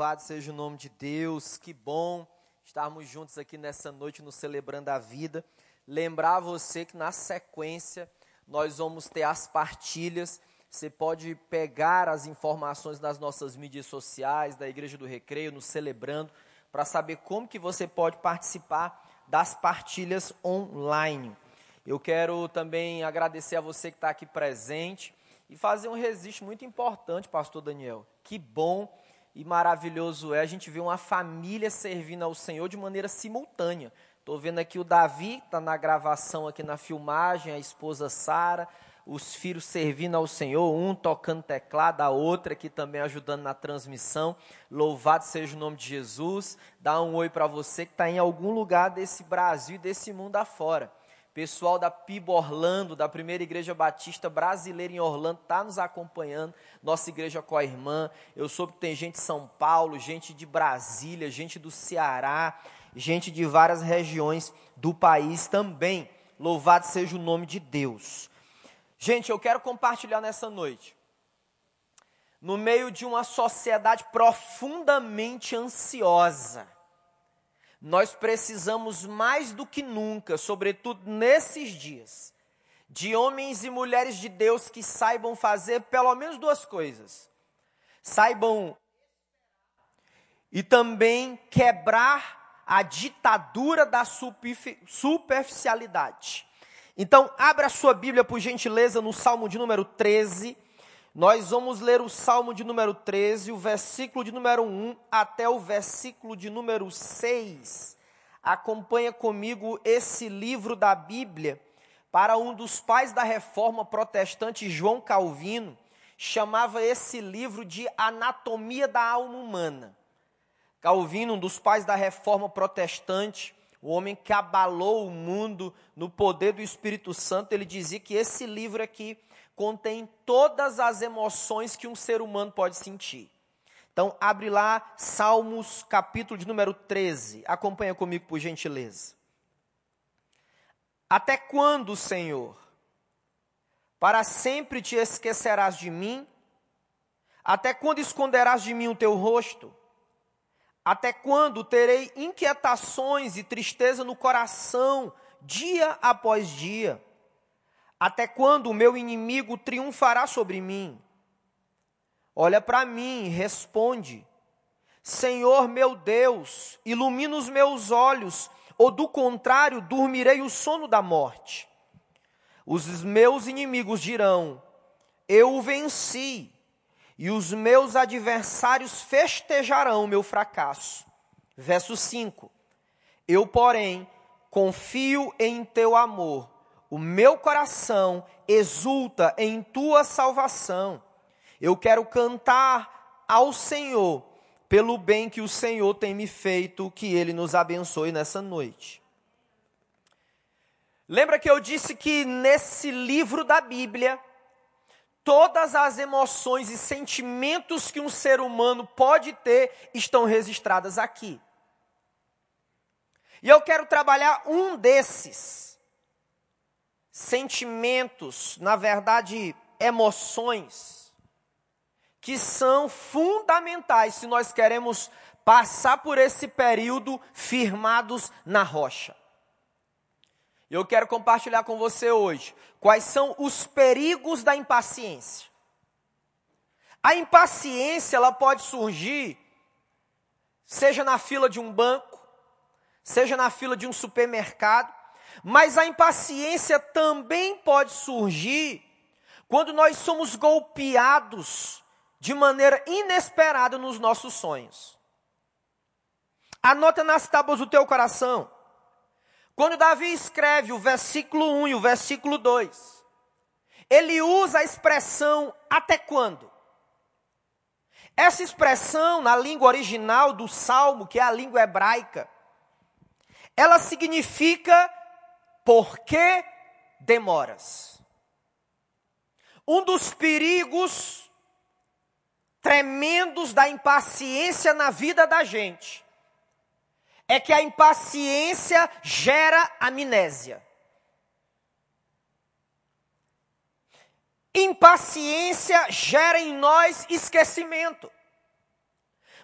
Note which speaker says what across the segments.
Speaker 1: Louvado seja o nome de Deus, que bom estarmos juntos aqui nessa noite no Celebrando a Vida. Lembrar você que na sequência nós vamos ter as partilhas. Você pode pegar as informações das nossas mídias sociais, da Igreja do Recreio, no Celebrando, para saber como que você pode participar das partilhas online. Eu quero também agradecer a você que está aqui presente e fazer um registro muito importante, Pastor Daniel. Que bom e maravilhoso é a gente ver uma família servindo ao Senhor de maneira simultânea. Estou vendo aqui o Davi, está na gravação aqui na filmagem, a esposa Sara, os filhos servindo ao Senhor, um tocando teclado, a outra aqui também ajudando na transmissão. Louvado seja o nome de Jesus. Dá um oi para você que está em algum lugar desse Brasil e desse mundo afora. Pessoal da PIB Orlando, da Primeira Igreja Batista Brasileira em Orlando, está nos acompanhando. Nossa igreja com a irmã. Eu soube que tem gente de São Paulo, gente de Brasília, gente do Ceará, gente de várias regiões do país também. Louvado seja o nome de Deus. Gente, eu quero compartilhar nessa noite. No meio de uma sociedade profundamente ansiosa nós precisamos mais do que nunca, sobretudo nesses dias, de homens e mulheres de Deus que saibam fazer pelo menos duas coisas: saibam e também quebrar a ditadura da superficialidade. Então, abra sua Bíblia, por gentileza, no Salmo de número 13. Nós vamos ler o Salmo de número 13, o versículo de número 1 até o versículo de número 6. Acompanha comigo esse livro da Bíblia para um dos pais da reforma protestante, João Calvino, chamava esse livro de Anatomia da Alma Humana. Calvino, um dos pais da reforma protestante, o homem que abalou o mundo no poder do Espírito Santo, ele dizia que esse livro aqui contém todas as emoções que um ser humano pode sentir. Então, abre lá Salmos, capítulo de número 13. Acompanha comigo, por gentileza. Até quando, Senhor? Para sempre te esquecerás de mim? Até quando esconderás de mim o teu rosto? Até quando terei inquietações e tristeza no coração, dia após dia? Até quando o meu inimigo triunfará sobre mim? Olha para mim e responde: Senhor meu Deus, ilumina os meus olhos, ou do contrário, dormirei o sono da morte. Os meus inimigos dirão: Eu o venci, e os meus adversários festejarão meu fracasso. Verso 5: Eu, porém, confio em teu amor o meu coração exulta em tua salvação. Eu quero cantar ao Senhor pelo bem que o Senhor tem me feito, que ele nos abençoe nessa noite. Lembra que eu disse que nesse livro da Bíblia, todas as emoções e sentimentos que um ser humano pode ter estão registradas aqui. E eu quero trabalhar um desses sentimentos, na verdade, emoções, que são fundamentais se nós queremos passar por esse período firmados na rocha. Eu quero compartilhar com você hoje quais são os perigos da impaciência. A impaciência ela pode surgir seja na fila de um banco, seja na fila de um supermercado, mas a impaciência também pode surgir quando nós somos golpeados de maneira inesperada nos nossos sonhos. Anota nas tábuas do teu coração. Quando Davi escreve o versículo 1 e o versículo 2, ele usa a expressão até quando? Essa expressão, na língua original do salmo, que é a língua hebraica, ela significa por que demoras? Um dos perigos tremendos da impaciência na vida da gente é que a impaciência gera amnésia. Impaciência gera em nós esquecimento.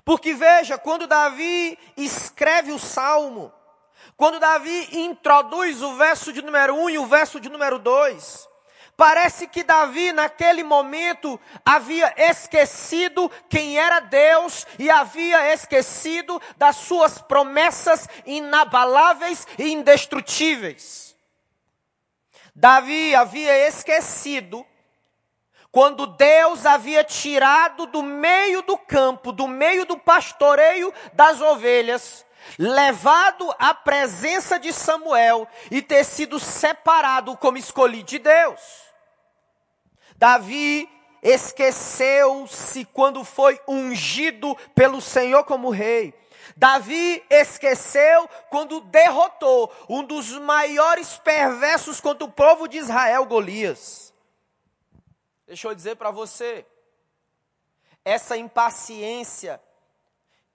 Speaker 1: Porque veja, quando Davi escreve o salmo, quando Davi introduz o verso de número 1 e o verso de número 2, parece que Davi, naquele momento, havia esquecido quem era Deus e havia esquecido das suas promessas inabaláveis e indestrutíveis. Davi havia esquecido quando Deus havia tirado do meio do campo, do meio do pastoreio das ovelhas, levado à presença de Samuel e ter sido separado como escolhido de Deus. Davi esqueceu-se quando foi ungido pelo Senhor como rei. Davi esqueceu quando derrotou um dos maiores perversos contra o povo de Israel, Golias. Deixa eu dizer para você, essa impaciência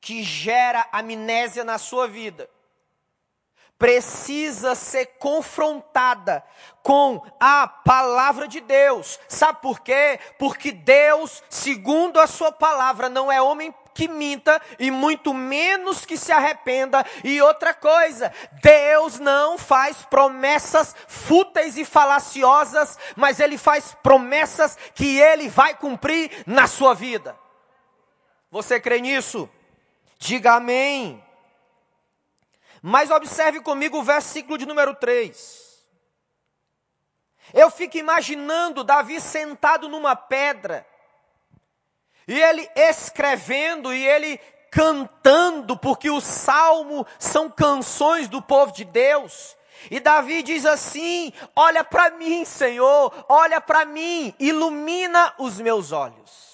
Speaker 1: que gera amnésia na sua vida precisa ser confrontada com a palavra de Deus. Sabe por quê? Porque Deus, segundo a sua palavra, não é homem que minta e muito menos que se arrependa. E outra coisa, Deus não faz promessas fúteis e falaciosas, mas ele faz promessas que ele vai cumprir na sua vida. Você crê nisso? Diga amém. Mas observe comigo o versículo de número 3. Eu fico imaginando Davi sentado numa pedra, e ele escrevendo, e ele cantando, porque o salmo são canções do povo de Deus. E Davi diz assim: Olha para mim, Senhor, olha para mim, ilumina os meus olhos.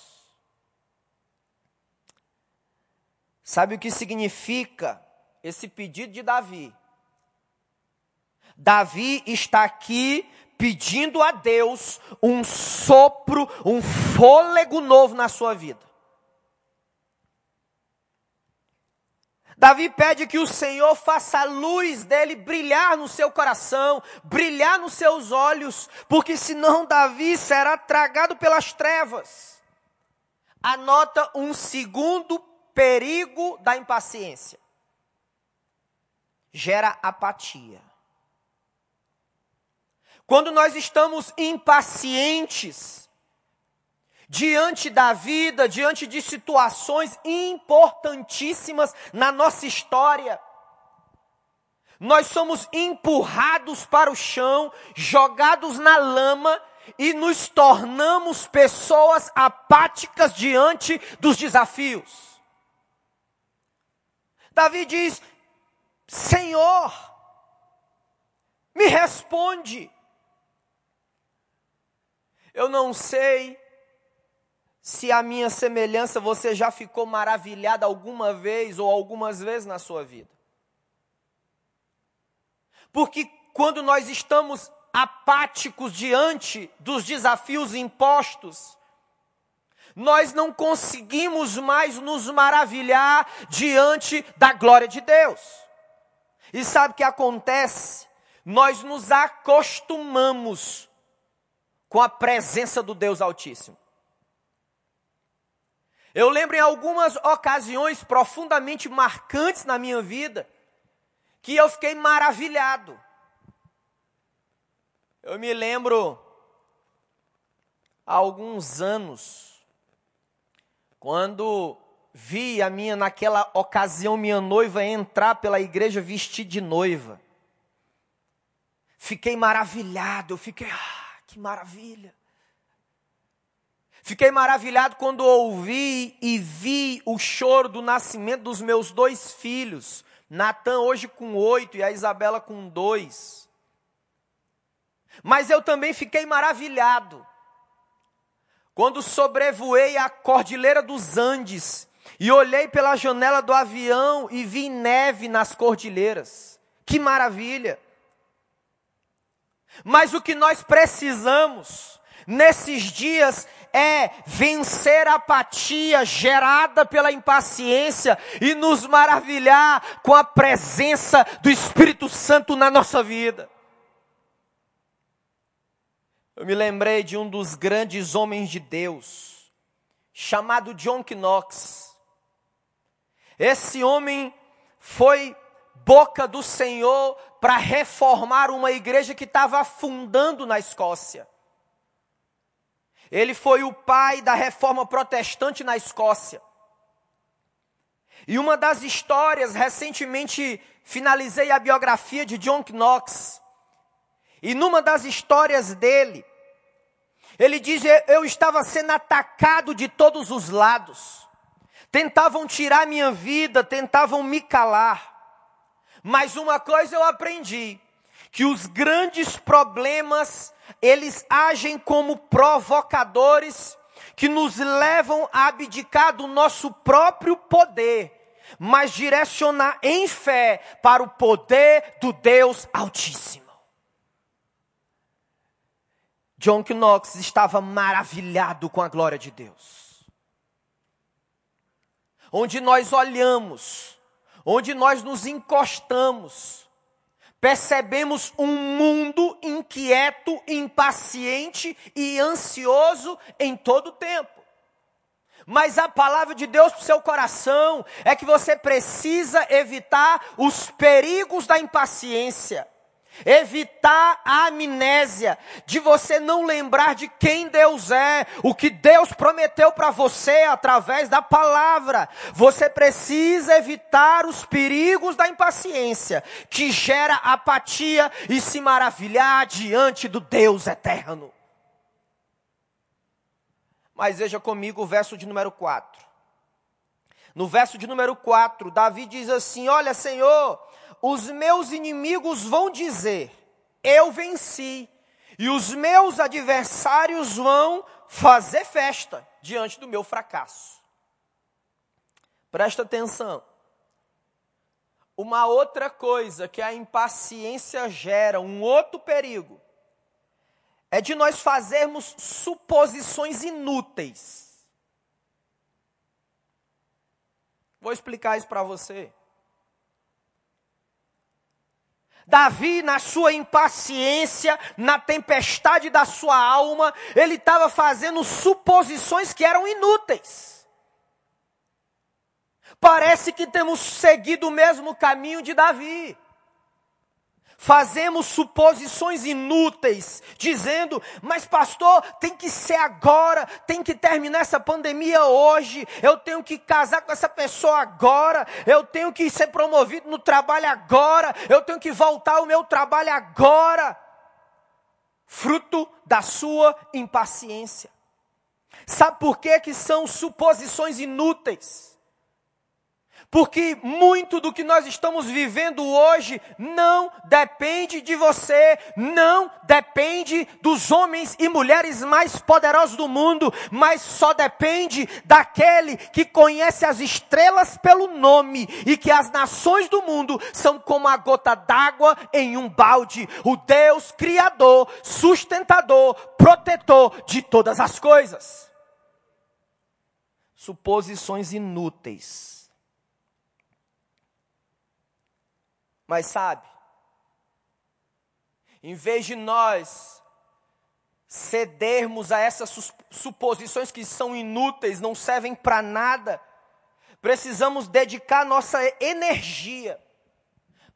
Speaker 1: Sabe o que significa esse pedido de Davi? Davi está aqui pedindo a Deus um sopro, um fôlego novo na sua vida. Davi pede que o Senhor faça a luz dele brilhar no seu coração, brilhar nos seus olhos, porque senão Davi será tragado pelas trevas. Anota um segundo perigo da impaciência. Gera apatia. Quando nós estamos impacientes diante da vida, diante de situações importantíssimas na nossa história, nós somos empurrados para o chão, jogados na lama e nos tornamos pessoas apáticas diante dos desafios. Davi diz: Senhor, me responde. Eu não sei se a minha semelhança você já ficou maravilhada alguma vez ou algumas vezes na sua vida. Porque quando nós estamos apáticos diante dos desafios impostos, nós não conseguimos mais nos maravilhar diante da glória de Deus. E sabe o que acontece? Nós nos acostumamos com a presença do Deus Altíssimo. Eu lembro em algumas ocasiões profundamente marcantes na minha vida que eu fiquei maravilhado. Eu me lembro há alguns anos quando vi a minha, naquela ocasião, minha noiva entrar pela igreja vestida de noiva, fiquei maravilhado, eu fiquei, ah, que maravilha. Fiquei maravilhado quando ouvi e vi o choro do nascimento dos meus dois filhos, Natan hoje com oito e a Isabela com dois. Mas eu também fiquei maravilhado quando sobrevoei a cordilheira dos Andes e olhei pela janela do avião e vi neve nas cordilheiras. Que maravilha! Mas o que nós precisamos nesses dias é vencer a apatia gerada pela impaciência e nos maravilhar com a presença do Espírito Santo na nossa vida. Eu me lembrei de um dos grandes homens de Deus, chamado John Knox. Esse homem foi boca do Senhor para reformar uma igreja que estava afundando na Escócia. Ele foi o pai da reforma protestante na Escócia. E uma das histórias, recentemente finalizei a biografia de John Knox. E numa das histórias dele, ele diz: Eu estava sendo atacado de todos os lados. Tentavam tirar minha vida, tentavam me calar. Mas uma coisa eu aprendi: que os grandes problemas, eles agem como provocadores que nos levam a abdicar do nosso próprio poder, mas direcionar em fé para o poder do Deus Altíssimo. John Knox estava maravilhado com a glória de Deus. Onde nós olhamos, onde nós nos encostamos, percebemos um mundo inquieto, impaciente e ansioso em todo o tempo. Mas a palavra de Deus para o seu coração é que você precisa evitar os perigos da impaciência evitar a amnésia, de você não lembrar de quem Deus é, o que Deus prometeu para você através da palavra. Você precisa evitar os perigos da impaciência, que gera apatia e se maravilhar diante do Deus eterno. Mas veja comigo o verso de número 4. No verso de número 4, Davi diz assim: Olha, Senhor, os meus inimigos vão dizer: Eu venci, e os meus adversários vão fazer festa diante do meu fracasso. Presta atenção. Uma outra coisa que a impaciência gera, um outro perigo, é de nós fazermos suposições inúteis. Vou explicar isso para você. Davi, na sua impaciência, na tempestade da sua alma, ele estava fazendo suposições que eram inúteis. Parece que temos seguido o mesmo caminho de Davi fazemos suposições inúteis, dizendo: mas pastor, tem que ser agora, tem que terminar essa pandemia hoje, eu tenho que casar com essa pessoa agora, eu tenho que ser promovido no trabalho agora, eu tenho que voltar ao meu trabalho agora. Fruto da sua impaciência. Sabe por que, que são suposições inúteis? Porque muito do que nós estamos vivendo hoje não depende de você, não depende dos homens e mulheres mais poderosos do mundo, mas só depende daquele que conhece as estrelas pelo nome e que as nações do mundo são como a gota d'água em um balde. O Deus Criador, sustentador, protetor de todas as coisas. Suposições inúteis Mas sabe, em vez de nós cedermos a essas suposições que são inúteis, não servem para nada, precisamos dedicar nossa energia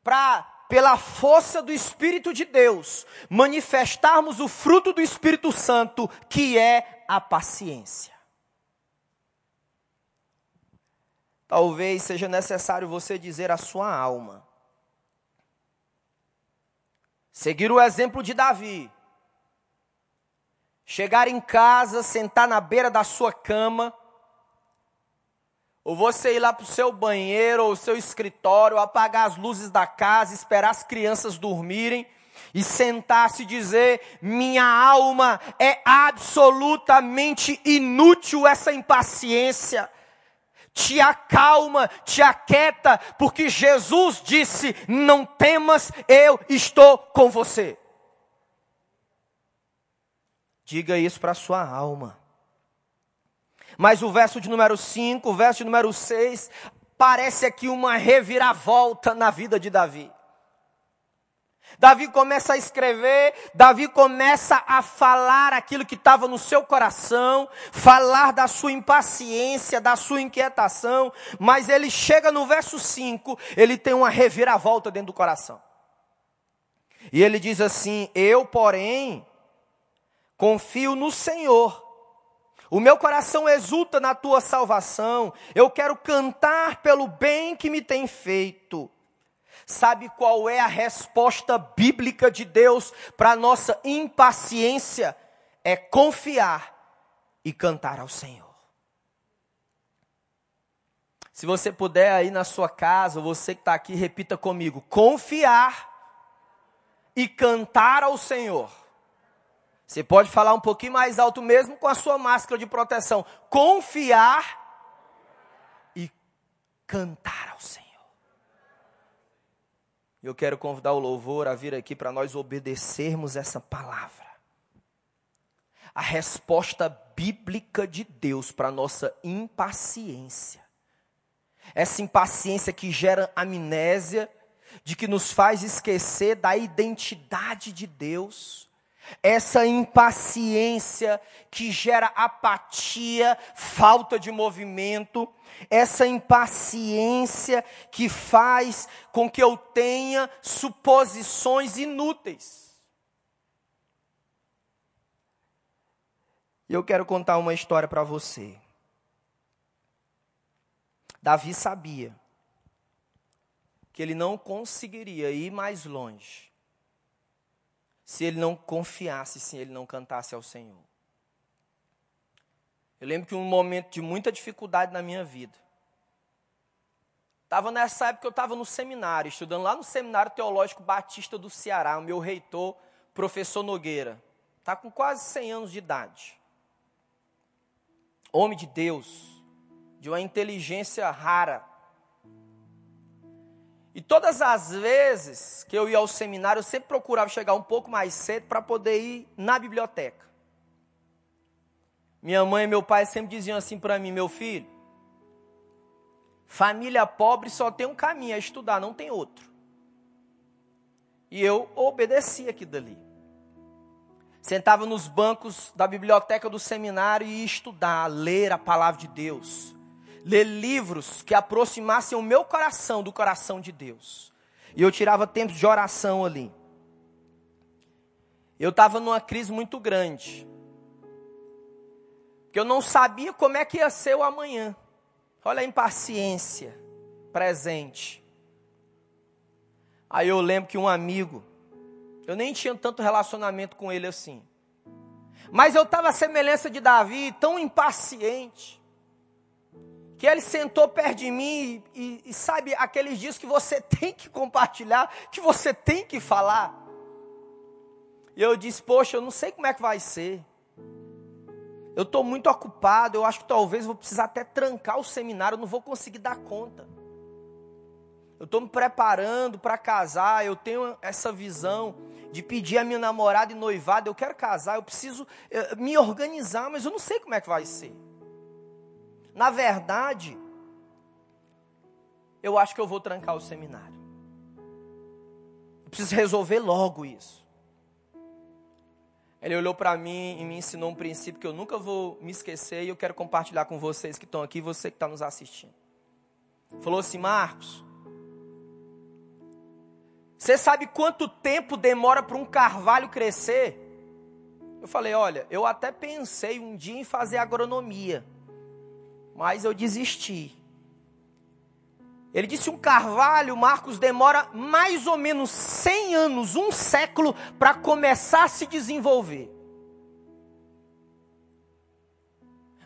Speaker 1: para, pela força do Espírito de Deus, manifestarmos o fruto do Espírito Santo, que é a paciência. Talvez seja necessário você dizer à sua alma: Seguir o exemplo de Davi. Chegar em casa, sentar na beira da sua cama, ou você ir lá para o seu banheiro ou seu escritório, apagar as luzes da casa, esperar as crianças dormirem e sentar-se e dizer: minha alma é absolutamente inútil essa impaciência te acalma, te aquieta, porque Jesus disse: Não temas, eu estou com você. Diga isso para a sua alma. Mas o verso de número 5, o verso de número 6, parece aqui uma reviravolta na vida de Davi. Davi começa a escrever, Davi começa a falar aquilo que estava no seu coração, falar da sua impaciência, da sua inquietação, mas ele chega no verso 5, ele tem uma reviravolta dentro do coração. E ele diz assim: Eu, porém, confio no Senhor. O meu coração exulta na tua salvação. Eu quero cantar pelo bem que me tem feito. Sabe qual é a resposta bíblica de Deus para a nossa impaciência? É confiar e cantar ao Senhor. Se você puder aí na sua casa, você que está aqui, repita comigo: confiar e cantar ao Senhor. Você pode falar um pouquinho mais alto mesmo com a sua máscara de proteção. Confiar e cantar ao Senhor. Eu quero convidar o louvor a vir aqui para nós obedecermos essa palavra. A resposta bíblica de Deus para nossa impaciência. Essa impaciência que gera amnésia, de que nos faz esquecer da identidade de Deus. Essa impaciência que gera apatia, falta de movimento, essa impaciência que faz com que eu tenha suposições inúteis. E eu quero contar uma história para você. Davi sabia que ele não conseguiria ir mais longe se ele não confiasse, se ele não cantasse ao Senhor. Eu lembro que um momento de muita dificuldade na minha vida. Estava nessa época eu estava no seminário, estudando lá no Seminário Teológico Batista do Ceará, o meu reitor, professor Nogueira. Está com quase 100 anos de idade. Homem de Deus, de uma inteligência rara. E todas as vezes que eu ia ao seminário, eu sempre procurava chegar um pouco mais cedo para poder ir na biblioteca. Minha mãe e meu pai sempre diziam assim para mim, meu filho, família pobre só tem um caminho, é estudar, não tem outro. E eu obedeci aquilo dali. Sentava nos bancos da biblioteca do seminário e ia estudar, ler a palavra de Deus. Ler livros que aproximassem o meu coração do coração de Deus. E eu tirava tempos de oração ali. Eu estava numa crise muito grande que eu não sabia como é que ia ser o amanhã. Olha a impaciência presente. Aí eu lembro que um amigo, eu nem tinha tanto relacionamento com ele assim. Mas eu estava à semelhança de Davi, tão impaciente, que ele sentou perto de mim e, e, e sabe aqueles dias que você tem que compartilhar, que você tem que falar. E eu disse, poxa, eu não sei como é que vai ser. Eu estou muito ocupado, eu acho que talvez vou precisar até trancar o seminário, eu não vou conseguir dar conta. Eu estou me preparando para casar, eu tenho essa visão de pedir a minha namorada e noivado, eu quero casar, eu preciso eh, me organizar, mas eu não sei como é que vai ser. Na verdade, eu acho que eu vou trancar o seminário. Eu preciso resolver logo isso. Ele olhou para mim e me ensinou um princípio que eu nunca vou me esquecer e eu quero compartilhar com vocês que estão aqui e você que está nos assistindo. Falou assim, Marcos, você sabe quanto tempo demora para um carvalho crescer? Eu falei, olha, eu até pensei um dia em fazer agronomia, mas eu desisti. Ele disse: um carvalho, Marcos, demora mais ou menos 100 anos, um século, para começar a se desenvolver.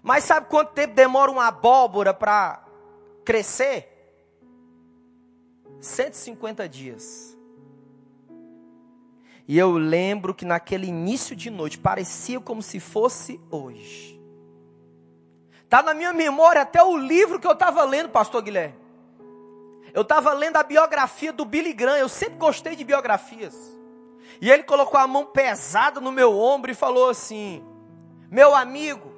Speaker 1: Mas sabe quanto tempo demora uma abóbora para crescer? 150 dias. E eu lembro que naquele início de noite parecia como se fosse hoje. Está na minha memória até o livro que eu estava lendo, Pastor Guilherme. Eu estava lendo a biografia do Billy Graham, eu sempre gostei de biografias. E ele colocou a mão pesada no meu ombro e falou assim: Meu amigo,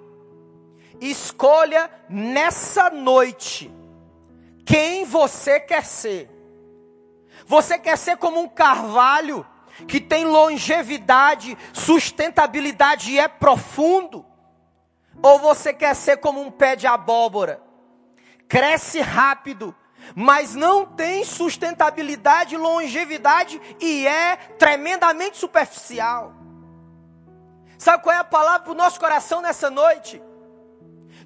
Speaker 1: escolha nessa noite quem você quer ser. Você quer ser como um carvalho que tem longevidade, sustentabilidade e é profundo? Ou você quer ser como um pé de abóbora? Cresce rápido, mas não tem sustentabilidade, longevidade e é tremendamente superficial. Sabe qual é a palavra para o nosso coração nessa noite?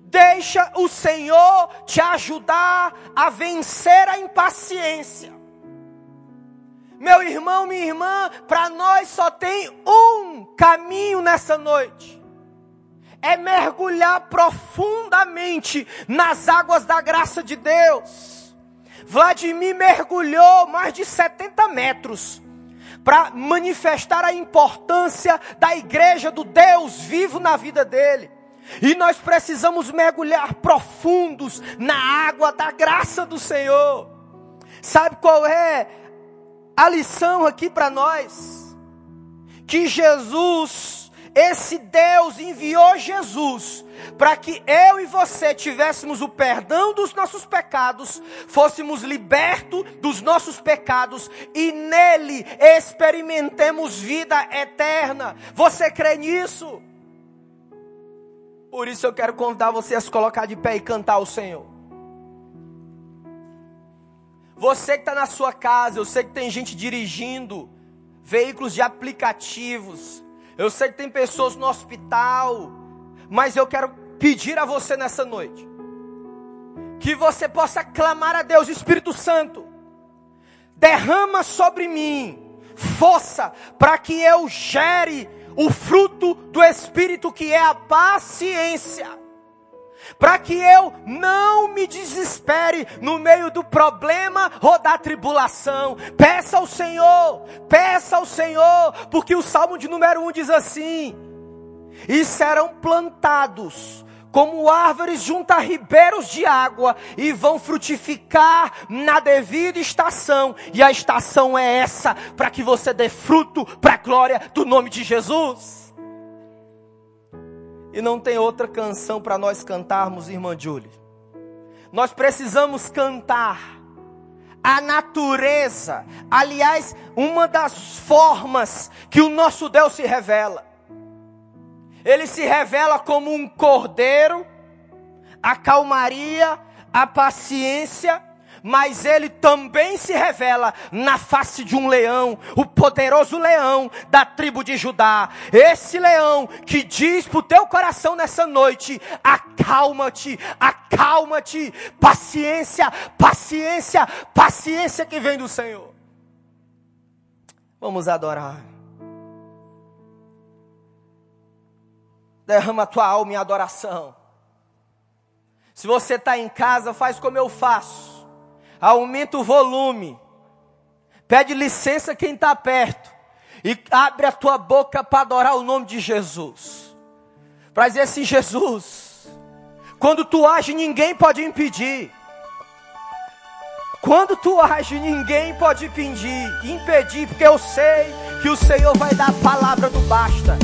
Speaker 1: Deixa o Senhor te ajudar a vencer a impaciência. Meu irmão, minha irmã, para nós só tem um caminho nessa noite. É mergulhar profundamente nas águas da graça de Deus. Vladimir mergulhou mais de 70 metros para manifestar a importância da igreja do Deus vivo na vida dele. E nós precisamos mergulhar profundos na água da graça do Senhor. Sabe qual é a lição aqui para nós? Que Jesus, esse Deus enviou Jesus para que eu e você tivéssemos o perdão dos nossos pecados, fôssemos libertos dos nossos pecados e nele experimentemos vida eterna. Você crê nisso? Por isso eu quero convidar você a se colocar de pé e cantar ao Senhor. Você que está na sua casa, eu sei que tem gente dirigindo veículos de aplicativos. Eu sei que tem pessoas no hospital. Mas eu quero pedir a você nessa noite que você possa clamar a Deus, Espírito Santo, derrama sobre mim força para que eu gere o fruto do Espírito que é a paciência. Para que eu não me desespere no meio do problema ou da tribulação. Peça ao Senhor, peça ao Senhor, porque o Salmo de número 1 diz assim: E serão plantados como árvores junto a ribeiros de água e vão frutificar na devida estação. E a estação é essa, para que você dê fruto para a glória do nome de Jesus. E não tem outra canção para nós cantarmos, irmã Julie. Nós precisamos cantar a natureza. Aliás, uma das formas que o nosso Deus se revela ele se revela como um cordeiro, a calmaria, a paciência, mas ele também se revela na face de um leão, o poderoso leão da tribo de Judá. Esse leão que diz para o teu coração nessa noite: acalma-te, acalma-te, paciência, paciência, paciência que vem do Senhor. Vamos adorar. derrama a tua alma em adoração. Se você está em casa, faz como eu faço. Aumenta o volume. Pede licença quem está perto. E abre a tua boca para adorar o nome de Jesus. Para dizer assim, Jesus. Quando tu age, ninguém pode impedir. Quando tu age, ninguém pode impedir, impedir, porque eu sei que o Senhor vai dar a palavra do basta.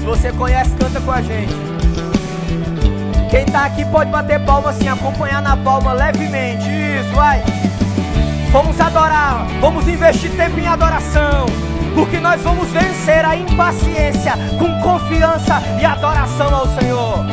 Speaker 1: Se você conhece, canta com a gente. Quem está aqui pode bater palma assim, acompanhar na palma levemente. Isso, vai. Vamos adorar, vamos investir tempo em adoração, porque nós vamos vencer a impaciência com confiança e adoração ao Senhor.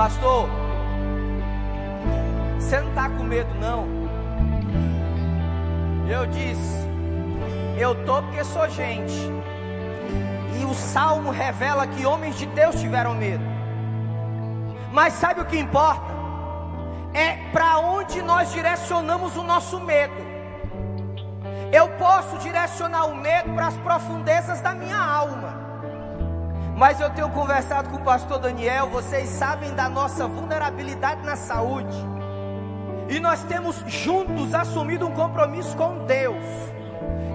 Speaker 1: Pastor, você não está com medo não? Eu disse, eu tô porque sou gente. E o salmo revela que homens de Deus tiveram medo. Mas sabe o que importa? É para onde nós direcionamos o nosso medo. Eu posso direcionar o medo para as profundezas da minha alma. Mas eu tenho conversado com o pastor Daniel, vocês sabem da nossa vulnerabilidade na saúde. E nós temos juntos assumido um compromisso com Deus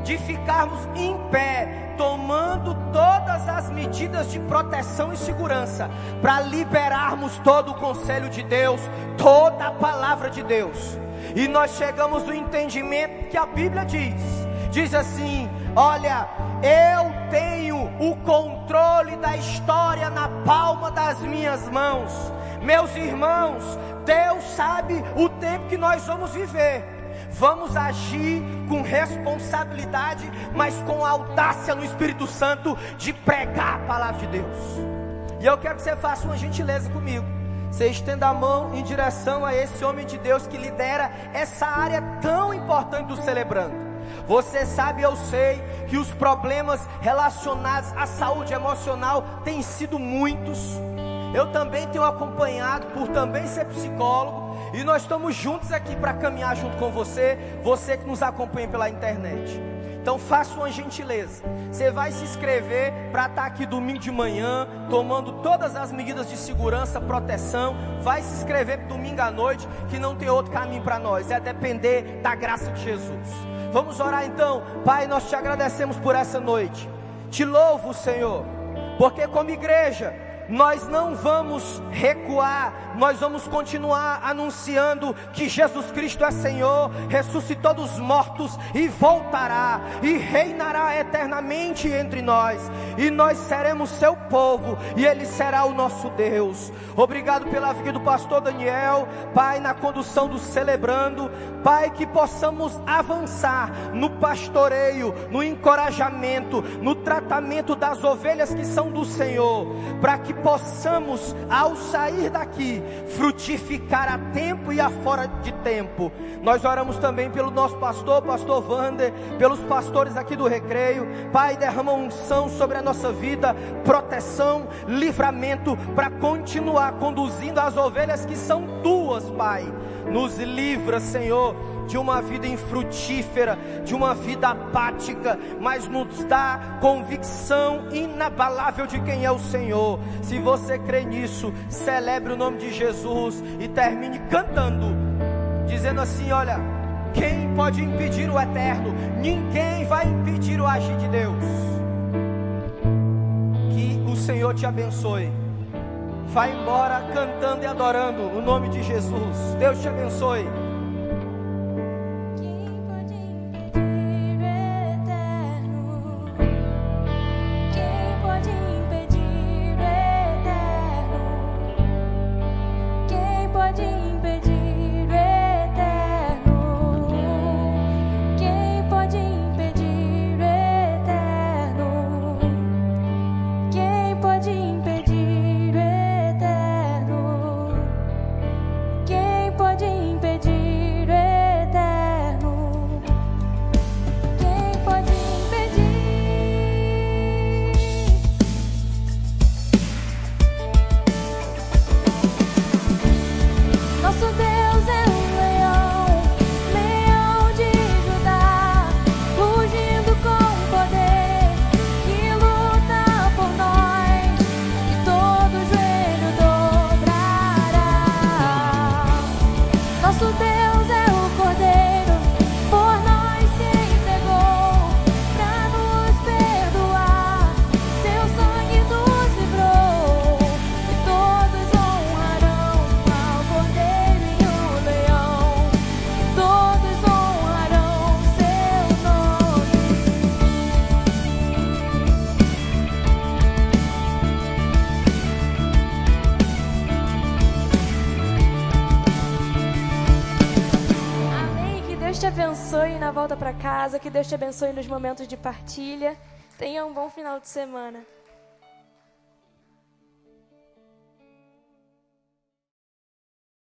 Speaker 1: de ficarmos em pé, tomando todas as medidas de proteção e segurança, para liberarmos todo o conselho de Deus, toda a palavra de Deus. E nós chegamos no entendimento que a Bíblia diz: diz assim, olha, eu tenho o controle da história na palma das minhas mãos. Meus irmãos, Deus sabe o tempo que nós vamos viver. Vamos agir com responsabilidade, mas com audácia no Espírito Santo de pregar a palavra de Deus. E eu quero que você faça uma gentileza comigo. Você estenda a mão em direção a esse homem de Deus que lidera essa área tão importante do celebrando. Você sabe, eu sei, que os problemas relacionados à saúde emocional têm sido muitos. Eu também tenho acompanhado por também ser psicólogo. E nós estamos juntos aqui para caminhar junto com você, você que nos acompanha pela internet. Então faça uma gentileza. Você vai se inscrever para estar aqui domingo de manhã, tomando todas as medidas de segurança, proteção. Vai se inscrever domingo à noite, que não tem outro caminho para nós. É depender da graça de Jesus. Vamos orar então. Pai, nós te agradecemos por essa noite. Te louvo, Senhor, porque como igreja nós não vamos recuar, nós vamos continuar anunciando que Jesus Cristo é Senhor, ressuscitou dos mortos e voltará e reinará eternamente entre nós, e nós seremos seu povo e ele será o nosso Deus. Obrigado pela vida do pastor Daniel, Pai, na condução do celebrando, Pai, que possamos avançar no pastoreio, no encorajamento, no tratamento das ovelhas que são do Senhor, para que possamos, ao sair daqui, frutificar a tempo e a fora de tempo. Nós oramos também pelo nosso pastor, pastor Vander, pelos pastores aqui do recreio. Pai, derrama unção sobre a nossa vida, proteção, livramento, para continuar conduzindo as ovelhas que são tuas, Pai. Nos livra, Senhor de uma vida infrutífera, de uma vida apática, mas nos dá convicção inabalável de quem é o Senhor. Se você crê nisso, celebre o nome de Jesus e termine cantando, dizendo assim: Olha, quem pode impedir o eterno? Ninguém vai impedir o agir de Deus. Que o Senhor te abençoe. Vá embora cantando e adorando o nome de Jesus. Deus te abençoe.
Speaker 2: casa. Que Deus te abençoe nos momentos de partilha. Tenha um bom final de semana.